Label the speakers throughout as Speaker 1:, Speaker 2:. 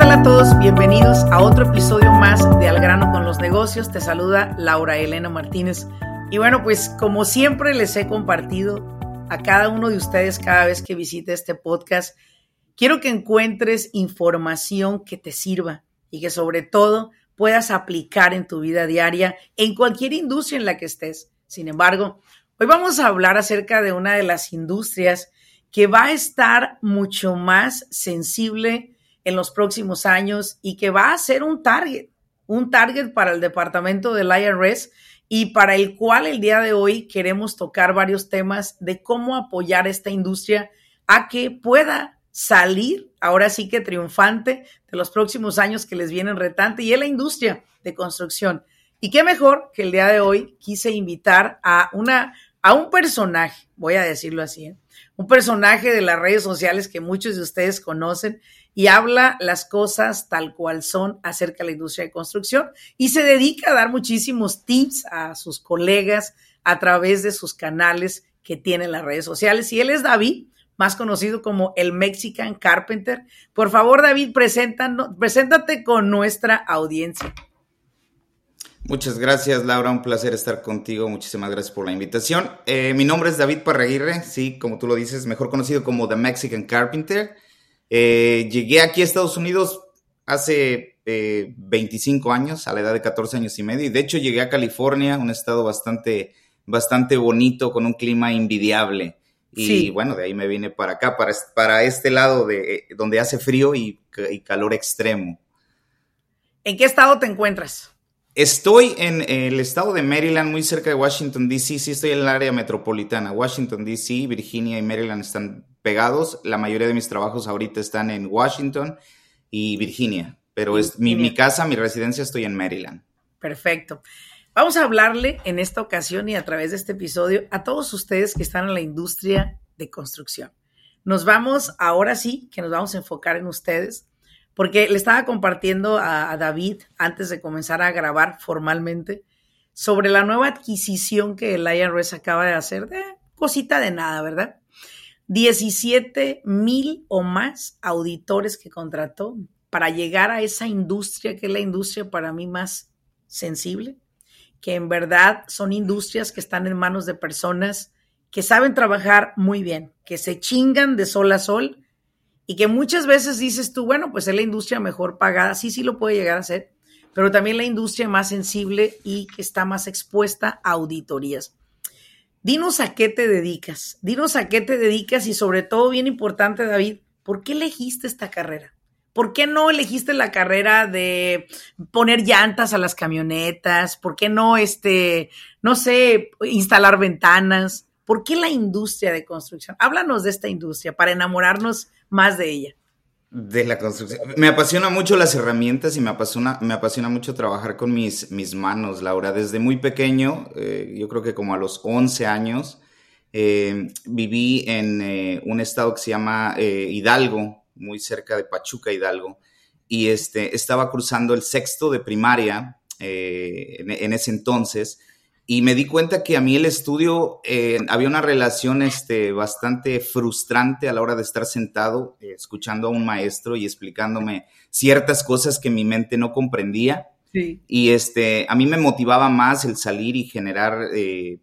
Speaker 1: Tal a todos? Bienvenidos a otro episodio más de Al grano con los negocios. Te saluda Laura Elena Martínez. Y bueno, pues como siempre les he compartido a cada uno de ustedes cada vez que visite este podcast, quiero que encuentres información que te sirva y que sobre todo puedas aplicar en tu vida diaria en cualquier industria en la que estés. Sin embargo, hoy vamos a hablar acerca de una de las industrias que va a estar mucho más sensible en los próximos años y que va a ser un target, un target para el departamento del IRS y para el cual el día de hoy queremos tocar varios temas de cómo apoyar esta industria a que pueda salir ahora sí que triunfante de los próximos años que les vienen retante y es la industria de construcción. Y qué mejor que el día de hoy quise invitar a una a un personaje, voy a decirlo así, ¿eh? un personaje de las redes sociales que muchos de ustedes conocen y habla las cosas tal cual son acerca de la industria de construcción y se dedica a dar muchísimos tips a sus colegas a través de sus canales que tienen las redes sociales. Y él es David, más conocido como el Mexican Carpenter. Por favor, David, preséntate con nuestra audiencia.
Speaker 2: Muchas gracias, Laura. Un placer estar contigo. Muchísimas gracias por la invitación. Eh, mi nombre es David Parraguirre, sí, como tú lo dices, mejor conocido como The Mexican Carpenter. Eh, llegué aquí a Estados Unidos hace 25 eh, años, a la edad de 14 años y medio. Y de hecho llegué a California, un estado bastante, bastante bonito, con un clima envidiable. Y bueno, de ahí me vine para acá, para, para este lado de donde hace frío y calor extremo.
Speaker 1: ¿En qué estado te encuentras?
Speaker 2: Estoy en el estado de Maryland, muy cerca de Washington, D.C. Sí, estoy en el área metropolitana. Washington, D.C., Virginia y Maryland están pegados. La mayoría de mis trabajos ahorita están en Washington y Virginia. Pero es mi, casa, mi residencia, estoy en Maryland.
Speaker 1: Perfecto. Vamos a hablarle en esta ocasión y a través de este episodio a todos ustedes que están en la industria de construcción. Nos vamos, ahora sí, que nos vamos a enfocar en ustedes porque le estaba compartiendo a, David antes de comenzar a grabar formalmente sobre la nueva adquisición que el IRS acaba de hacer, de cosita de nada, ¿verdad? 17 mil o más auditores que contrató para llegar a esa industria que es la industria para mí más sensible, que en verdad son industrias que están en manos de personas que saben trabajar muy bien, que se chingan de sol a sol y que muchas veces dices tú, bueno, pues es la industria mejor pagada, sí, sí lo puede llegar a ser, pero también la industria más sensible y que está más expuesta a auditorías. Dinos a qué te dedicas, dinos a qué te dedicas y sobre todo, bien importante, David, ¿por qué elegiste esta carrera? ¿Por qué no elegiste la carrera de poner llantas a las camionetas? ¿Por qué no, este, no sé, instalar ventanas? ¿Por qué la industria de construcción? Háblanos de esta industria para enamorarnos más de ella.
Speaker 2: De la construcción. Me apasiona mucho las herramientas y me apasiona, me apasiona mucho trabajar con mis, mis manos, Laura. Desde muy pequeño, eh, yo creo que como a los 11 años, eh, viví en eh, un estado que se llama Hidalgo, muy cerca de Pachuca, Hidalgo, y este, estaba cruzando el sexto de primaria en, ese entonces y me di cuenta que a mí el estudio eh, había una relación este, bastante frustrante a la hora de estar sentado eh, escuchando a un maestro y explicándome ciertas cosas que mi mente no comprendía. Y este, a mí me motivaba más el salir y generar, eh,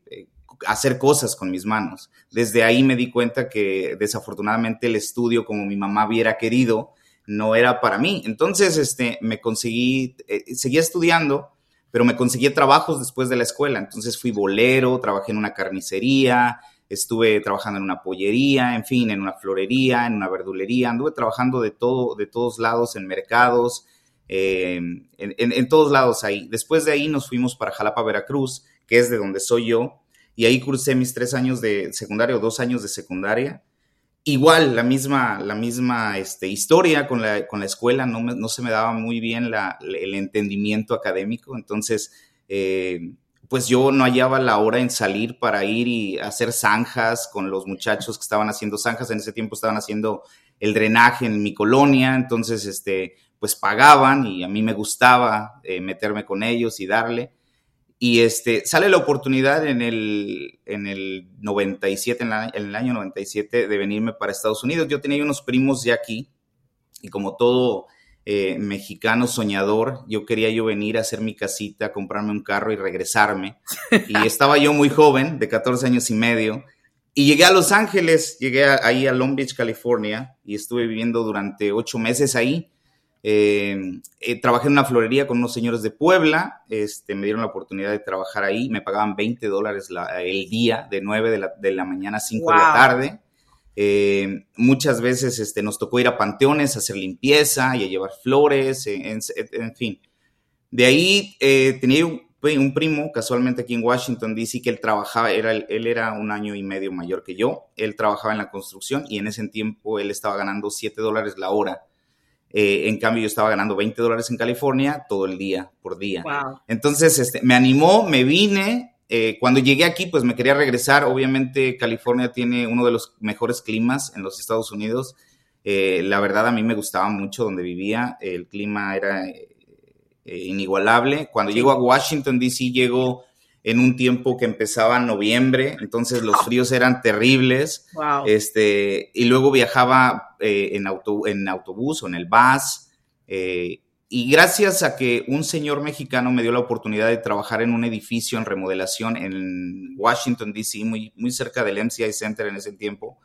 Speaker 2: hacer cosas con mis manos. Desde ahí me di cuenta que desafortunadamente el estudio, como mi mamá hubiera querido, no era para mí. Entonces, este, me conseguí, seguía estudiando pero me conseguí trabajos después de la escuela. Entonces fui bolero, trabajé en una carnicería, estuve trabajando en una pollería, en fin, en una florería, en una verdulería, anduve trabajando de todo, de todos lados, en mercados, eh, en, todos lados ahí. Después de ahí nos fuimos para Jalapa, Veracruz, que es de donde soy yo, y ahí cursé mis tres años de secundaria o dos años de secundaria. Igual, la misma, la misma este, historia con la, con la escuela, no, no, se me daba muy bien el entendimiento académico, entonces, eh, pues yo no hallaba la hora en salir para ir y hacer zanjas con los muchachos que estaban haciendo zanjas, en ese tiempo estaban haciendo el drenaje en mi colonia, entonces, este, pues pagaban y a mí me gustaba eh, meterme con ellos y darle. Y este, sale la oportunidad en el, en el 97, en, el año 97, de venirme para Estados Unidos. Yo tenía unos primos ya aquí y como todo eh, mexicano soñador, yo quería yo venir a hacer mi casita, comprarme un carro y regresarme. Y estaba yo muy joven, de 14 años y medio, y llegué a Los Ángeles, llegué ahí a Long Beach, California, y estuve viviendo durante ocho meses ahí. Eh, eh, trabajé en una florería con unos señores de Puebla, este, me dieron la oportunidad de trabajar ahí, me pagaban 20 dólares el día, de 9 de la, de la mañana a 5 de la tarde. Eh, muchas veces este, nos tocó ir a panteones a hacer limpieza y a llevar flores, en, fin. De ahí tenía un, un, primo, casualmente aquí en Washington, D.C., que él trabajaba, era, él era un año y medio mayor que yo, él trabajaba en la construcción y en ese tiempo él estaba ganando 7 dólares la hora eh, en cambio, yo estaba ganando 20 dólares en California todo el día, por día. Entonces, este, me animó, me vine. Eh, cuando llegué aquí, pues me quería regresar. Obviamente, California tiene uno de los mejores climas en los Estados Unidos. Eh, la verdad, a mí me gustaba mucho donde vivía. El clima era inigualable. Cuando llego a Washington, D.C., llego en un tiempo que empezaba en noviembre, entonces los fríos eran terribles. Este, y luego viajaba eh, en, auto, en autobús o en el bus. Eh, y gracias a que un señor mexicano me dio la oportunidad de trabajar en un edificio en remodelación en Washington, D.C., muy, muy cerca del MCI Center en ese tiempo,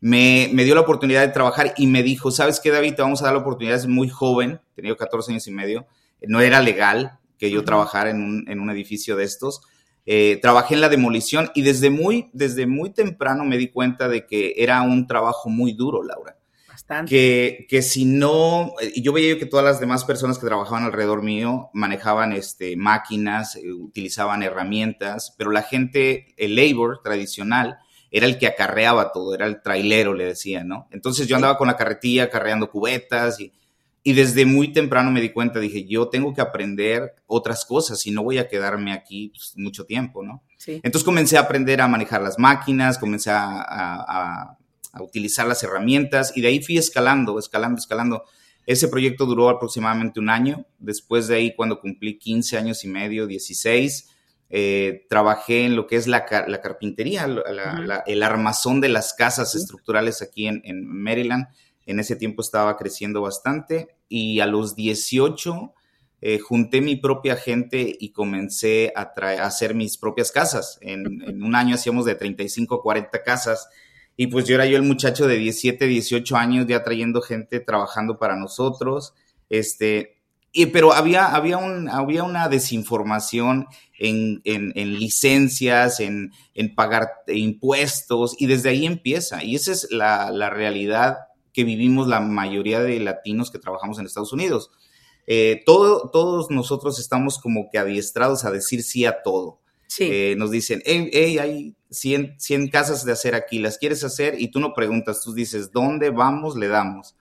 Speaker 2: me, me, dio la oportunidad de trabajar y me dijo, ¿sabes qué, David? Te vamos a dar la oportunidad, es muy joven, tenía 14 años y medio, no era legal que yo trabajara en un, en un edificio de estos, eh, trabajé en la demolición y desde muy, desde muy temprano me di cuenta de que era un trabajo muy duro, Laura. Bastante. Que, que si no, yo veía que todas las demás personas que trabajaban alrededor mío manejaban este, máquinas, eh, utilizaban herramientas, pero la gente, el labor tradicional, era el que acarreaba todo, era el trailero, le decía, ¿no? Entonces yo andaba con la carretilla acarreando cubetas y y desde muy temprano me di cuenta, dije, yo tengo que aprender otras cosas y no voy a quedarme aquí pues, mucho tiempo, ¿no? Entonces comencé a aprender a manejar las máquinas, comencé a, utilizar las herramientas y de ahí fui escalando, escalando, escalando. Ese proyecto duró aproximadamente un año. Después de ahí, cuando cumplí 15 años y medio, 16, eh, trabajé en lo que es la, carpintería, el armazón de las casas estructurales aquí en, en Maryland en ese tiempo estaba creciendo bastante y a los 18 eh, junté mi propia gente y comencé a, hacer mis propias casas. En, un año hacíamos de 35 a 40 casas y pues yo era yo el muchacho de 17, 18 años ya trayendo gente trabajando para nosotros. Este, y, pero había, había, un, había una desinformación en, licencias, en, pagar impuestos, y desde ahí empieza. Y esa es la, la realidad que vivimos la mayoría de latinos que trabajamos en Estados Unidos. Eh, todo, todos nosotros estamos como que adiestrados a decir sí a todo. Sí. Eh, nos dicen, hey, hay 100, 100 casas de hacer aquí, ¿las quieres hacer? Y tú no preguntas, tú dices, ¿dónde vamos? Le damos.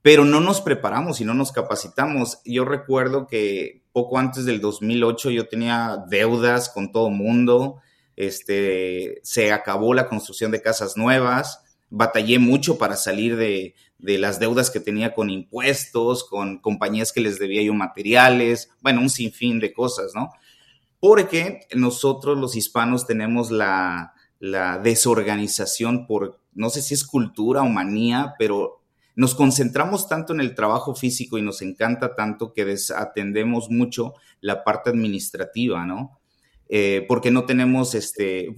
Speaker 2: Pero no nos preparamos y no nos capacitamos. Yo recuerdo que poco antes del 2008 yo tenía deudas con todo mundo. Este, se acabó la construcción de casas nuevas batallé mucho para salir de, las deudas que tenía con impuestos, con compañías que les debía yo materiales, bueno, un sinfín de cosas, ¿no? Porque nosotros los hispanos tenemos la, desorganización por, no sé si es cultura o manía, pero nos concentramos tanto en el trabajo físico y nos encanta tanto que desatendemos mucho la parte administrativa, ¿no? Eh, porque no tenemos este,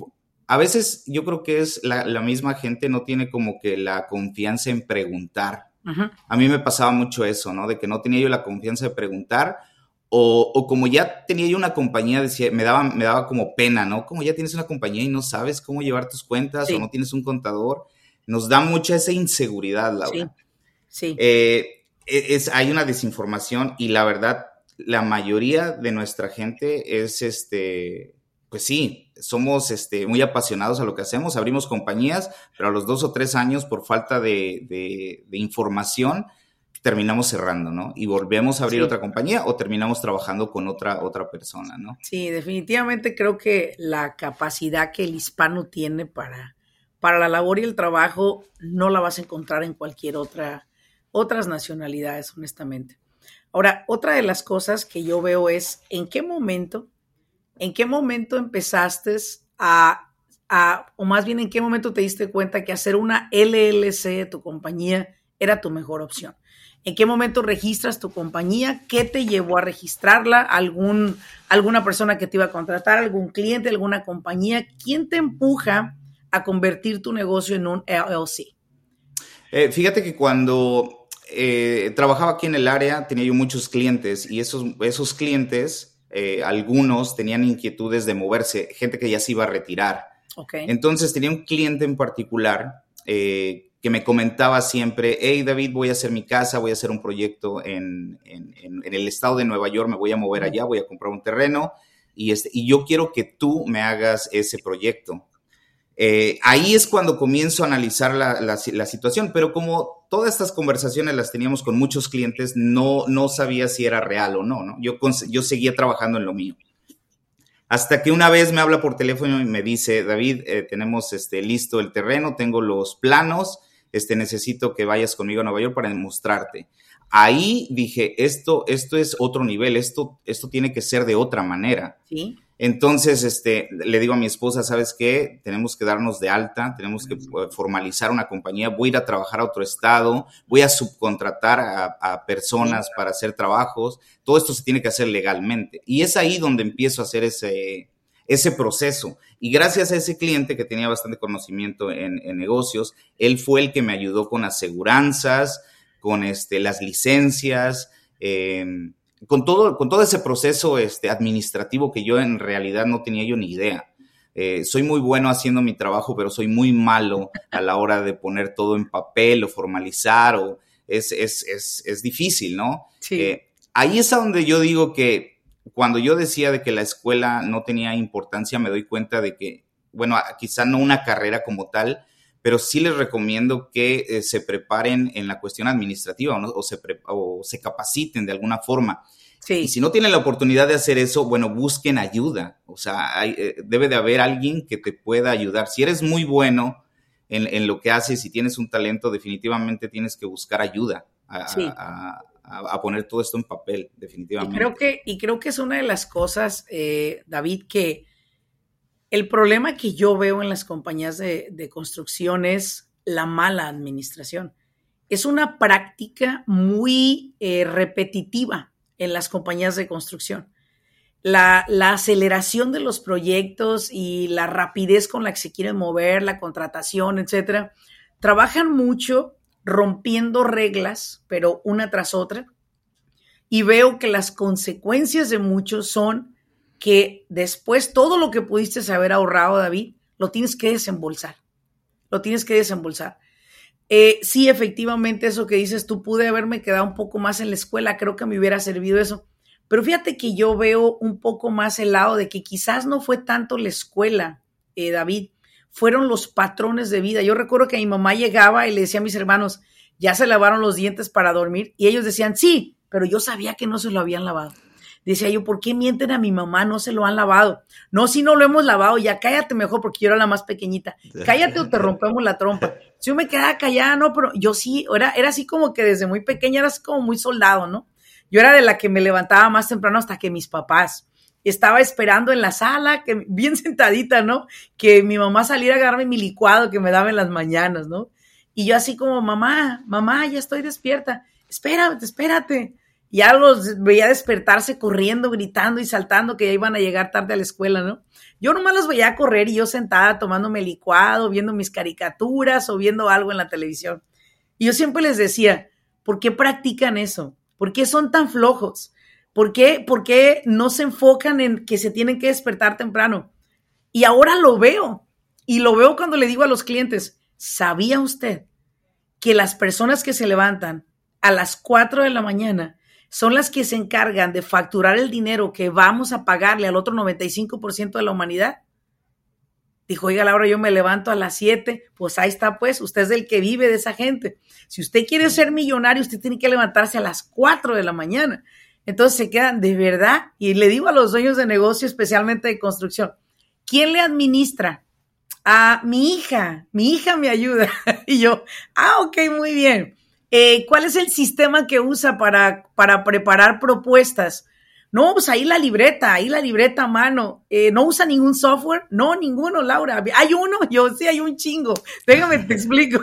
Speaker 2: a veces yo creo que es la, misma gente no tiene como que la confianza en preguntar. A mí me pasaba mucho eso, ¿no? De que no tenía yo la confianza de preguntar o, como ya tenía yo una compañía, decía, me, daba, me daba como pena, ¿no? Como ya tienes una compañía y no sabes cómo llevar tus cuentas o no tienes un contador, nos da mucha esa inseguridad, Laura. Sí. sí. Eh, e, es, hay una desinformación y la verdad, la mayoría de nuestra gente es este pues sí, somos este, muy apasionados a lo que hacemos, abrimos compañías, pero a los dos o tres años, por falta de, información, terminamos cerrando, ¿no? Y volvemos a abrir otra compañía o terminamos trabajando con otra, otra persona, ¿no?
Speaker 1: Sí, definitivamente creo que la capacidad que el hispano tiene para, para la labor y el trabajo no la vas a encontrar en cualquier otra, otras nacionalidades, honestamente. Ahora, otra de las cosas que yo veo es en qué momento ¿en qué momento empezaste a, o más bien en qué momento te diste cuenta que hacer una LLC de tu compañía era tu mejor opción? ¿En qué momento registras tu compañía? ¿Qué te llevó a registrarla? ¿Algún, ¿Alguna persona que te iba a contratar? ¿Algún cliente? ¿Alguna compañía? ¿Quién te empuja a convertir tu negocio en un LLC?
Speaker 2: Eh, fíjate que cuando eh, trabajaba aquí en el área tenía yo muchos clientes y esos, esos clientes eh, algunos tenían inquietudes de moverse, gente que ya se iba a retirar. Entonces tenía un cliente en particular eh, que me comentaba siempre, hey David, voy a hacer mi casa, voy a hacer un proyecto en, el estado de Nueva York, me voy a mover allá, voy a comprar un terreno y, este, y yo quiero que tú me hagas ese proyecto. Eh, ahí es cuando comienzo a analizar la, situación, pero como todas estas conversaciones las teníamos con muchos clientes, no, no sabía si era real o no, ¿no? Yo, yo seguía trabajando en lo mío. Hasta que una vez me habla por teléfono y me dice, David, eh, tenemos este, listo el terreno, tengo los planos, este, necesito que vayas conmigo a Nueva York para demostrarte. Ahí dije, esto, esto es otro nivel, esto, esto tiene que ser de otra manera.
Speaker 1: Sí.
Speaker 2: Entonces, este, le digo a mi esposa, ¿sabes qué? Tenemos que darnos de alta, tenemos que eh, formalizar una compañía, voy a ir a trabajar a otro estado, voy a subcontratar a, personas para hacer trabajos, todo esto se tiene que hacer legalmente. Y es ahí donde empiezo a hacer ese, ese proceso. Y gracias a ese cliente que tenía bastante conocimiento en, negocios, él fue el que me ayudó con aseguranzas, con este, las licencias, eh, con todo, con todo ese proceso este, administrativo que yo en realidad no tenía yo ni idea. Eh, soy muy bueno haciendo mi trabajo, pero soy muy malo a la hora de poner todo en papel o formalizar, o es, es, difícil, ¿no?
Speaker 1: Sí. Eh,
Speaker 2: ahí es a donde yo digo que cuando yo decía de que la escuela no tenía importancia, me doy cuenta de que, bueno, quizá no una carrera como tal, pero sí les recomiendo que eh, se preparen en la cuestión administrativa o, se o, se capaciten de alguna forma.
Speaker 1: Sí.
Speaker 2: Y si no tienen la oportunidad de hacer eso, bueno, busquen ayuda. O sea, eh, debe de haber alguien que te pueda ayudar. Si eres muy bueno en, lo que haces y tienes un talento, definitivamente tienes que buscar ayuda a, poner todo esto en papel, definitivamente.
Speaker 1: Y creo que, y creo que es una de las cosas, eh, David, que el problema que yo veo en las compañías de, construcción es la mala administración. Es una práctica muy eh, repetitiva en las compañías de construcción. La, aceleración de los proyectos y la rapidez con la que se quieren mover, la contratación, etcétera, trabajan mucho rompiendo reglas, pero una tras otra. Y veo que las consecuencias de muchos son que después todo lo que pudiste haber ahorrado, David, lo tienes que desembolsar. Lo tienes que desembolsar. Eh, sí, efectivamente, eso que dices, tú pude haberme quedado un poco más en la escuela, creo que me hubiera servido eso. Pero fíjate que yo veo un poco más el lado de que quizás no fue tanto la escuela, eh, David, fueron los patrones de vida. Yo recuerdo que mi mamá llegaba y le decía a mis hermanos, ya se lavaron los dientes para dormir, y ellos decían, sí, pero yo sabía que no se lo habían lavado. Decía yo, ¿por qué mienten a mi mamá? No se lo han lavado. No, si no lo hemos lavado, ya cállate mejor porque yo era la más pequeñita. Cállate o te rompemos la trompa. Si yo me quedaba callada, no, pero yo sí, era, era así como que desde muy pequeña era así como muy soldado, ¿no? Yo era de la que me levantaba más temprano hasta que mis papás. Estaba esperando en la sala, que, bien sentadita, ¿no? Que mi mamá saliera a agarrarme mi licuado que me daba en las mañanas, ¿no? Y yo así como, mamá, mamá, ya estoy despierta. Espérate, espérate ya los veía despertarse corriendo, gritando y saltando que ya iban a llegar tarde a la escuela, ¿no? Yo nomás los veía correr y yo sentada tomándome licuado, viendo mis caricaturas o viendo algo en la televisión. Y yo siempre les decía, ¿por qué practican eso? ¿Por qué son tan flojos? ¿Por qué, ¿Por qué no se enfocan en que se tienen que despertar temprano? Y ahora lo veo. Y lo veo cuando le digo a los clientes, ¿sabía usted que las personas que se levantan a las 4 de la mañana son las que se encargan de facturar el dinero que vamos a pagarle al otro 95% de la humanidad. Dijo, oiga, Laura, yo me levanto a las 7, pues ahí está, pues, usted es el que vive de esa gente. Si usted quiere ser millonario, usted tiene que levantarse a las 4 de la mañana. Entonces se quedan de verdad, y le digo a los dueños de negocio, especialmente de construcción, ¿quién le administra? A mi hija, mi hija me ayuda. y yo, ah, ok, muy bien. Eh, ¿Cuál es el sistema que usa para, para preparar propuestas? No, pues ahí la libreta, ahí la libreta a mano. Eh, ¿No usa ningún software? No, ninguno, Laura. Hay uno, yo sí, hay un chingo. Déjame te explico.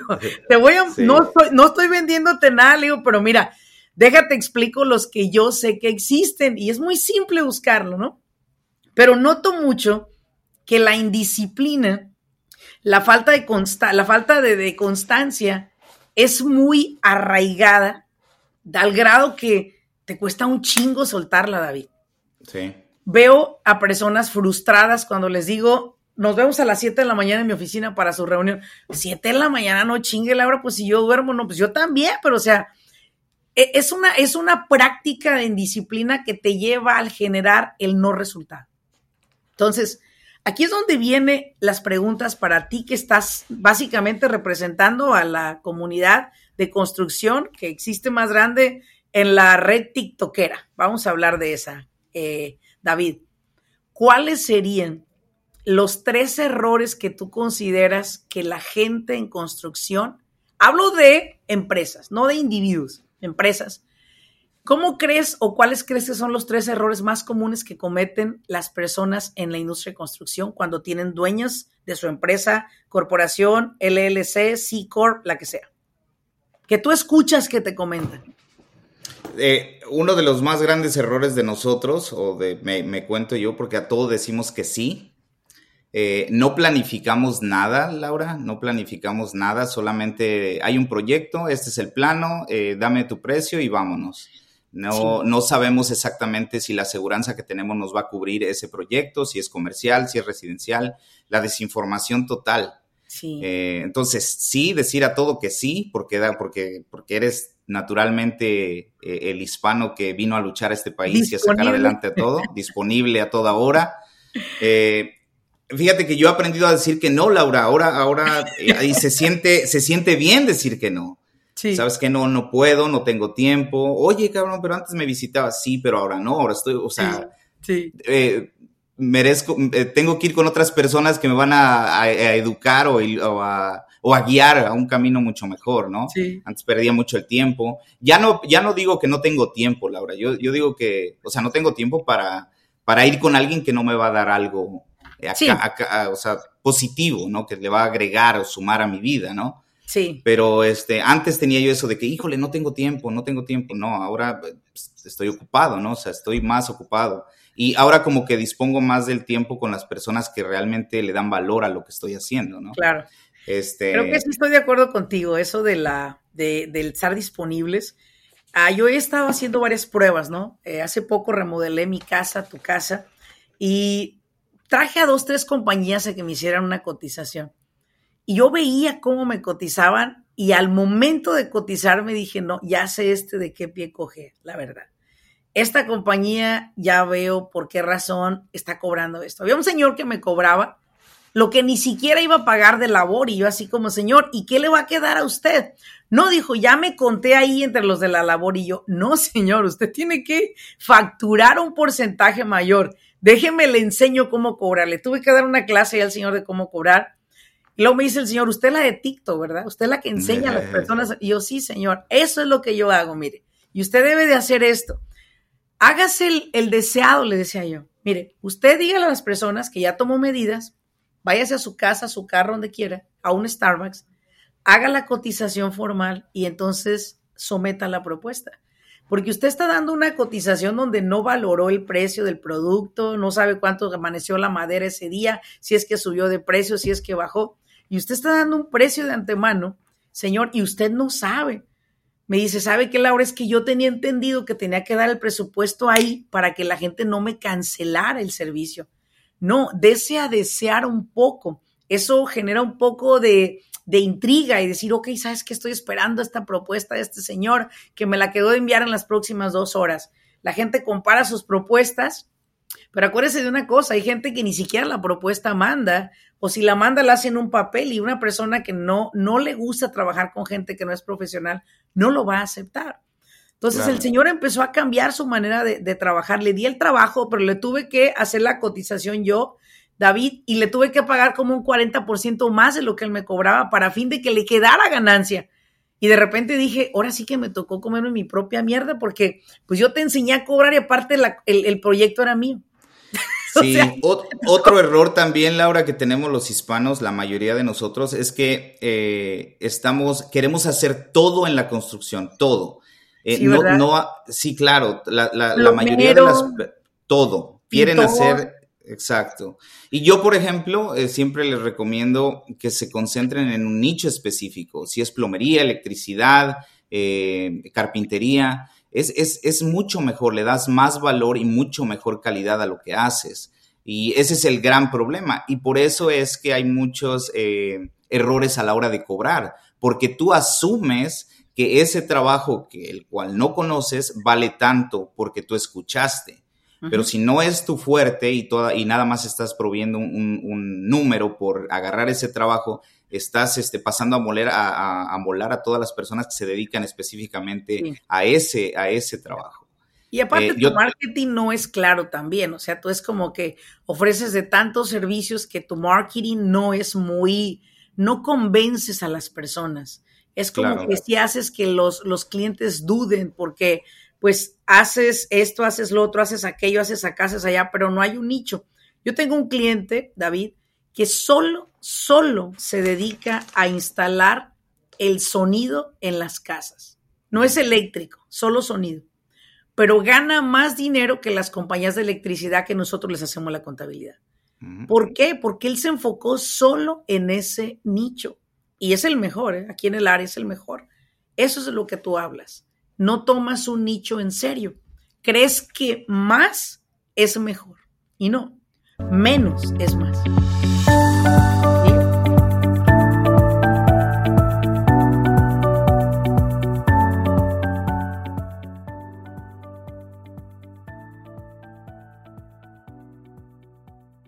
Speaker 1: Te voy a, no, estoy, no estoy vendiéndote nada, Leo, pero mira, déjate explico los que yo sé que existen y es muy simple buscarlo, ¿no? Pero noto mucho que la indisciplina, la falta de, consta la falta de, de constancia es muy arraigada al grado que te cuesta un chingo soltarla, David.
Speaker 2: Sí.
Speaker 1: Veo a personas frustradas cuando les digo, nos vemos a las 7 de la mañana en mi oficina para su reunión. 7 de la mañana, no chingue, Laura, pues si yo duermo, no, pues yo también, pero o sea, e, es una, es una práctica de indisciplina que te lleva al generar el no resultado. Entonces, aquí es donde vienen las preguntas para ti que estás básicamente representando a la comunidad de construcción que existe más grande en la red TikTokera. Vamos a hablar de esa, eh, David. ¿Cuáles serían los tres errores que tú consideras que la gente en construcción, hablo de empresas, no de individuos, empresas, ¿Cómo crees o cuáles crees que son los tres errores más comunes que cometen las personas en la industria de construcción cuando tienen dueños de su empresa, corporación, LLC, C Corp, la que sea? Que tú escuchas que te comentan.
Speaker 2: Eh, uno de los más grandes errores de nosotros, o de me, cuento yo, porque a todos decimos que sí. Eh, no planificamos nada, Laura, no planificamos nada, solamente hay un proyecto, este es el plano, eh, dame tu precio y vámonos. No, no sabemos exactamente si la aseguranza que tenemos nos va a cubrir ese proyecto, si es comercial, si es residencial, la desinformación total.
Speaker 1: Sí.
Speaker 2: entonces, sí, decir a todo que sí, porque, porque, porque eres naturalmente eh, el hispano que vino a luchar a este país y a sacar adelante a todo, disponible a toda hora. Eh, fíjate que yo he aprendido a decir que no, Laura, ahora, ahora, eh, y se siente, se siente bien decir que no. Sabes que no, no puedo, no tengo tiempo. Oye, cabrón, pero antes me visitaba, sí, pero ahora no, ahora estoy, o sea, merezco, tengo que ir con otras personas que me van a, educar o a o a guiar a un camino mucho mejor, ¿no?
Speaker 1: Sí.
Speaker 2: Antes perdía mucho el tiempo. Ya no, ya no digo que no tengo tiempo, Laura. Yo, yo digo que, o sea, no tengo tiempo para, para ir con alguien que no me va a dar algo acá, o sea, positivo, ¿no? Que le va a agregar o sumar a mi vida, ¿no?
Speaker 1: Sí.
Speaker 2: Pero este, antes tenía yo eso de que, híjole, no tengo tiempo, no tengo tiempo. No, ahora pues, estoy ocupado, ¿no? O sea, estoy más ocupado. Y ahora como que dispongo más del tiempo con las personas que realmente le dan valor a lo que estoy haciendo, ¿no?
Speaker 1: Claro.
Speaker 2: Este...
Speaker 1: Creo que sí estoy de acuerdo contigo, eso de la, de, del estar disponibles. Ah, yo he estado haciendo varias pruebas, ¿no? Eh, hace poco remodelé mi casa, tu casa, y traje a dos, tres compañías a que me hicieran una cotización. Y yo veía cómo me cotizaban y al momento de cotizar me dije, no, ya sé este de qué pie coger, la verdad. Esta compañía ya veo por qué razón está cobrando esto. Había un señor que me cobraba lo que ni siquiera iba a pagar de labor. Y yo así como, señor, ¿y qué le va a quedar a usted? No, dijo, ya me conté ahí entre los de la labor y yo, no, señor, usted tiene que facturar un porcentaje mayor. Déjeme le enseño cómo cobrar. Le tuve que dar una clase al señor de cómo cobrar. Y luego me dice el señor, usted es la de TikTok, ¿verdad? Usted es la que enseña a las personas. Y yo, sí, señor, eso es lo que yo hago, mire. Y usted debe de hacer esto. Hágase el, el deseado, le decía yo. Mire, usted dígale a las personas que ya tomó medidas, váyase a su casa, a su carro, donde quiera, a un Starbucks, haga la cotización formal y entonces someta la propuesta. Porque usted está dando una cotización donde no valoró el precio del producto, no sabe cuánto amaneció la madera ese día, si es que subió de precio, si es que bajó. Y usted está dando un precio de antemano, señor, y usted no sabe. Me dice, ¿sabe qué, Laura? Es que yo tenía entendido que tenía que dar el presupuesto ahí para que la gente no me cancelara el servicio. No, desea desear un poco. Eso genera un poco de, de intriga y decir, ok, ¿sabes qué? Estoy esperando esta propuesta de este señor que me la quedó de enviar en las próximas dos horas. La gente compara sus propuestas, pero acuérdese de una cosa, hay gente que ni siquiera la propuesta manda, o si la manda la hace en un papel y una persona que no, no le gusta trabajar con gente que no es profesional, no lo va a aceptar. Entonces el señor empezó a cambiar su manera de, de trabajar. Le di el trabajo, pero le tuve que hacer la cotización yo David, y le tuve que pagar como un 40% más de lo que él me cobraba para fin de que le quedara ganancia. Y de repente dije, ahora sí que me tocó comerme mi propia mierda porque pues yo te enseñé a cobrar y aparte el, proyecto era mío.
Speaker 2: Sí, otro error también, Laura, que tenemos los hispanos, la mayoría de nosotros, es que eh, estamos, queremos hacer todo en la construcción, todo. Eh, sí, no, no, sí, claro, la, mayoría de las, todo. Quieren hacer Exacto. Y yo, por ejemplo, eh, siempre les recomiendo que se concentren en un nicho específico. Si es plomería, electricidad, eh, carpintería, es, es, mucho mejor, le das más valor y mucho mejor calidad a lo que haces. Y ese es el gran problema. Y por eso es que hay muchos eh, errores a la hora de cobrar, porque tú asumes que ese trabajo que el cual no conoces vale tanto porque tú escuchaste. Pero si no es tu fuerte y, toda, y nada más estás proviendo un, número por agarrar ese trabajo, estás este, pasando a, moler, a, a, molar a todas las personas que se dedican específicamente a, ese, a ese trabajo.
Speaker 1: Y aparte, eh, tu marketing no es claro también. O sea, tú es como que ofreces de tantos servicios que tu marketing no es muy, no convences a las personas. Es como que si haces que los, los clientes duden, porque pues haces esto, haces lo otro, haces aquello, haces acá, haces allá, pero no hay un nicho. Yo tengo un cliente, David, que solo, solo se dedica a instalar el sonido en las casas. No es eléctrico, solo sonido. Pero gana más dinero que las compañías de electricidad que nosotros les hacemos la contabilidad. ¿Por qué? Porque él se enfocó solo en ese nicho. Y es el mejor, ¿eh? aquí en el área es el mejor. Eso es de lo que tú hablas no tomas un nicho en serio. Crees que más es mejor. Y no, menos es más.